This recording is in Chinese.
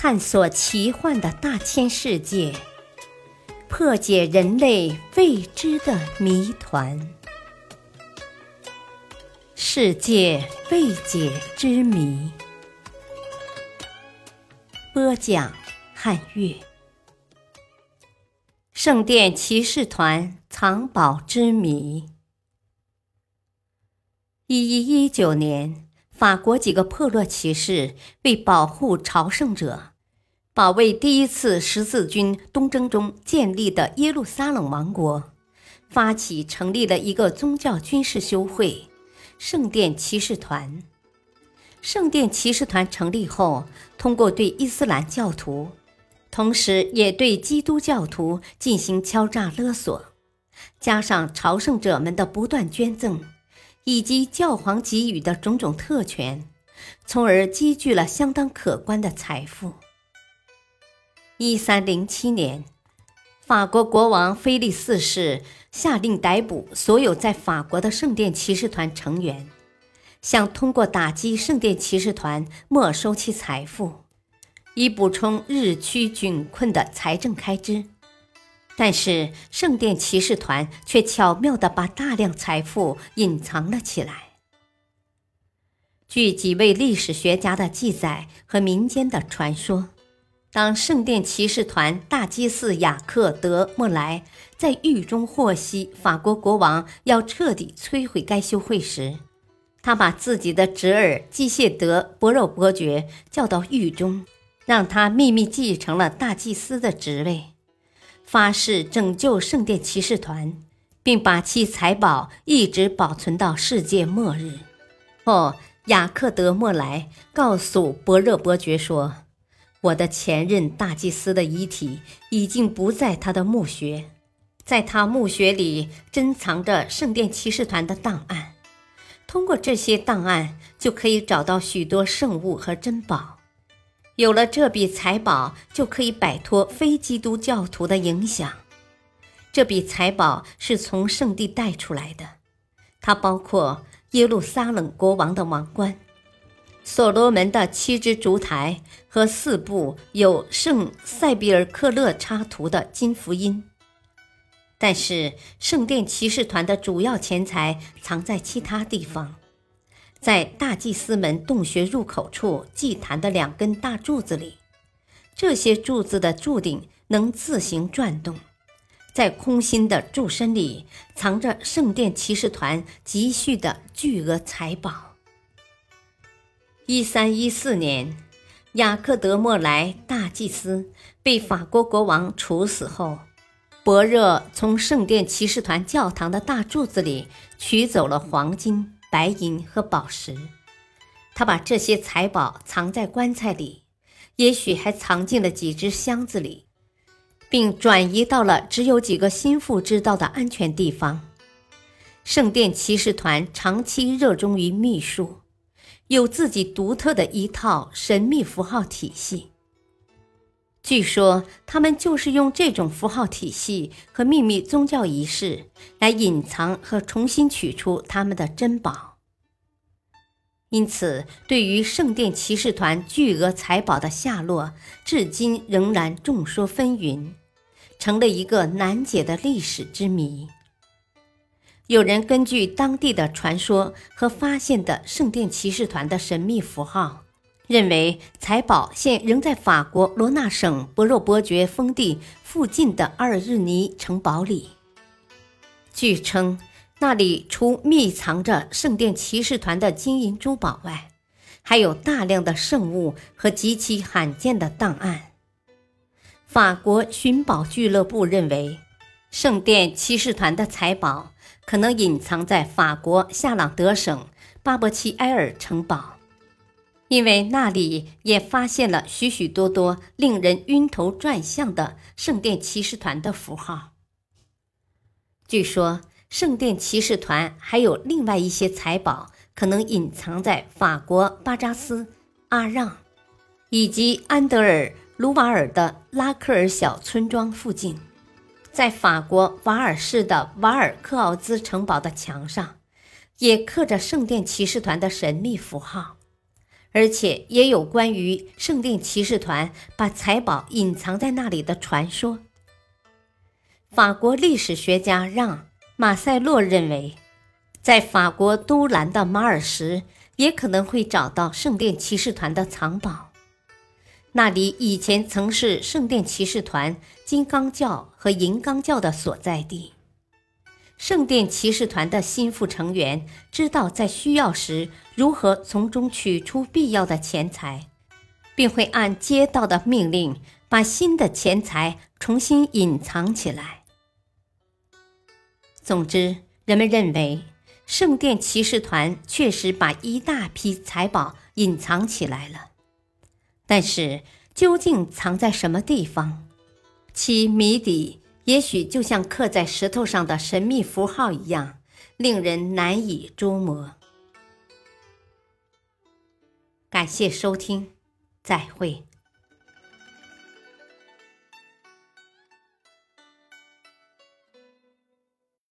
探索奇幻的大千世界，破解人类未知的谜团。世界未解之谜，播讲：汉乐。圣殿骑士团藏宝之谜。一一一九年。法国几个破落骑士为保护朝圣者，保卫第一次十字军东征中建立的耶路撒冷王国，发起成立了一个宗教军事修会——圣殿骑士团。圣殿骑士团成立后，通过对伊斯兰教徒，同时也对基督教徒进行敲诈勒索，加上朝圣者们的不断捐赠。以及教皇给予的种种特权，从而积聚了相当可观的财富。一三零七年，法国国王菲利四世下令逮捕所有在法国的圣殿骑士团成员，想通过打击圣殿骑士团没收其财富，以补充日趋窘困的财政开支。但是，圣殿骑士团却巧妙地把大量财富隐藏了起来。据几位历史学家的记载和民间的传说，当圣殿骑士团大祭司雅克·德·莫莱在狱中获悉法国国王要彻底摧毁该修会时，他把自己的侄儿基谢德·博肉伯爵叫到狱中，让他秘密继承了大祭司的职位。发誓拯救圣殿骑士团，并把其财宝一直保存到世界末日。哦，雅克德莫莱告诉伯热伯爵说：“我的前任大祭司的遗体已经不在他的墓穴，在他墓穴里珍藏着圣殿骑士团的档案。通过这些档案，就可以找到许多圣物和珍宝。”有了这笔财宝，就可以摆脱非基督教徒的影响。这笔财宝是从圣地带出来的，它包括耶路撒冷国王的王冠、所罗门的七只烛台和四部有圣塞比尔克勒插图的金福音。但是，圣殿骑士团的主要钱财藏在其他地方。在大祭司门洞穴入口处祭坛的两根大柱子里，这些柱子的柱顶能自行转动。在空心的柱身里藏着圣殿骑士团积蓄的巨额财宝。一三一四年，雅克德莫莱大祭司被法国国王处死后，伯热从圣殿骑士团教堂的大柱子里取走了黄金。白银和宝石，他把这些财宝藏在棺材里，也许还藏进了几只箱子里，并转移到了只有几个心腹知道的安全地方。圣殿骑士团长期热衷于秘术，有自己独特的一套神秘符号体系。据说，他们就是用这种符号体系和秘密宗教仪式来隐藏和重新取出他们的珍宝。因此，对于圣殿骑士团巨额财宝的下落，至今仍然众说纷纭，成了一个难解的历史之谜。有人根据当地的传说和发现的圣殿骑士团的神秘符号。认为财宝现仍在法国罗纳省博若伯爵封地附近的阿尔日尼城堡里。据称，那里除密藏着圣殿骑士团的金银珠宝外，还有大量的圣物和极其罕见的档案。法国寻宝俱乐部认为，圣殿骑士团的财宝可能隐藏在法国夏朗德省巴伯奇埃尔城堡。因为那里也发现了许许多多令人晕头转向的圣殿骑士团的符号。据说，圣殿骑士团还有另外一些财宝，可能隐藏在法国巴扎斯、阿让以及安德尔卢瓦尔的拉克尔小村庄附近。在法国瓦尔市的瓦尔克奥兹城堡的墙上，也刻着圣殿骑士团的神秘符号。而且也有关于圣殿骑士团把财宝隐藏在那里的传说。法国历史学家让·马塞洛认为，在法国都兰的马尔什也可能会找到圣殿骑士团的藏宝，那里以前曾是圣殿骑士团金刚教和银刚教的所在地。圣殿骑士团的心腹成员知道在需要时如何从中取出必要的钱财，并会按接到的命令把新的钱财重新隐藏起来。总之，人们认为圣殿骑士团确实把一大批财宝隐藏起来了，但是究竟藏在什么地方，其谜底。也许就像刻在石头上的神秘符号一样，令人难以捉摸。感谢收听，再会。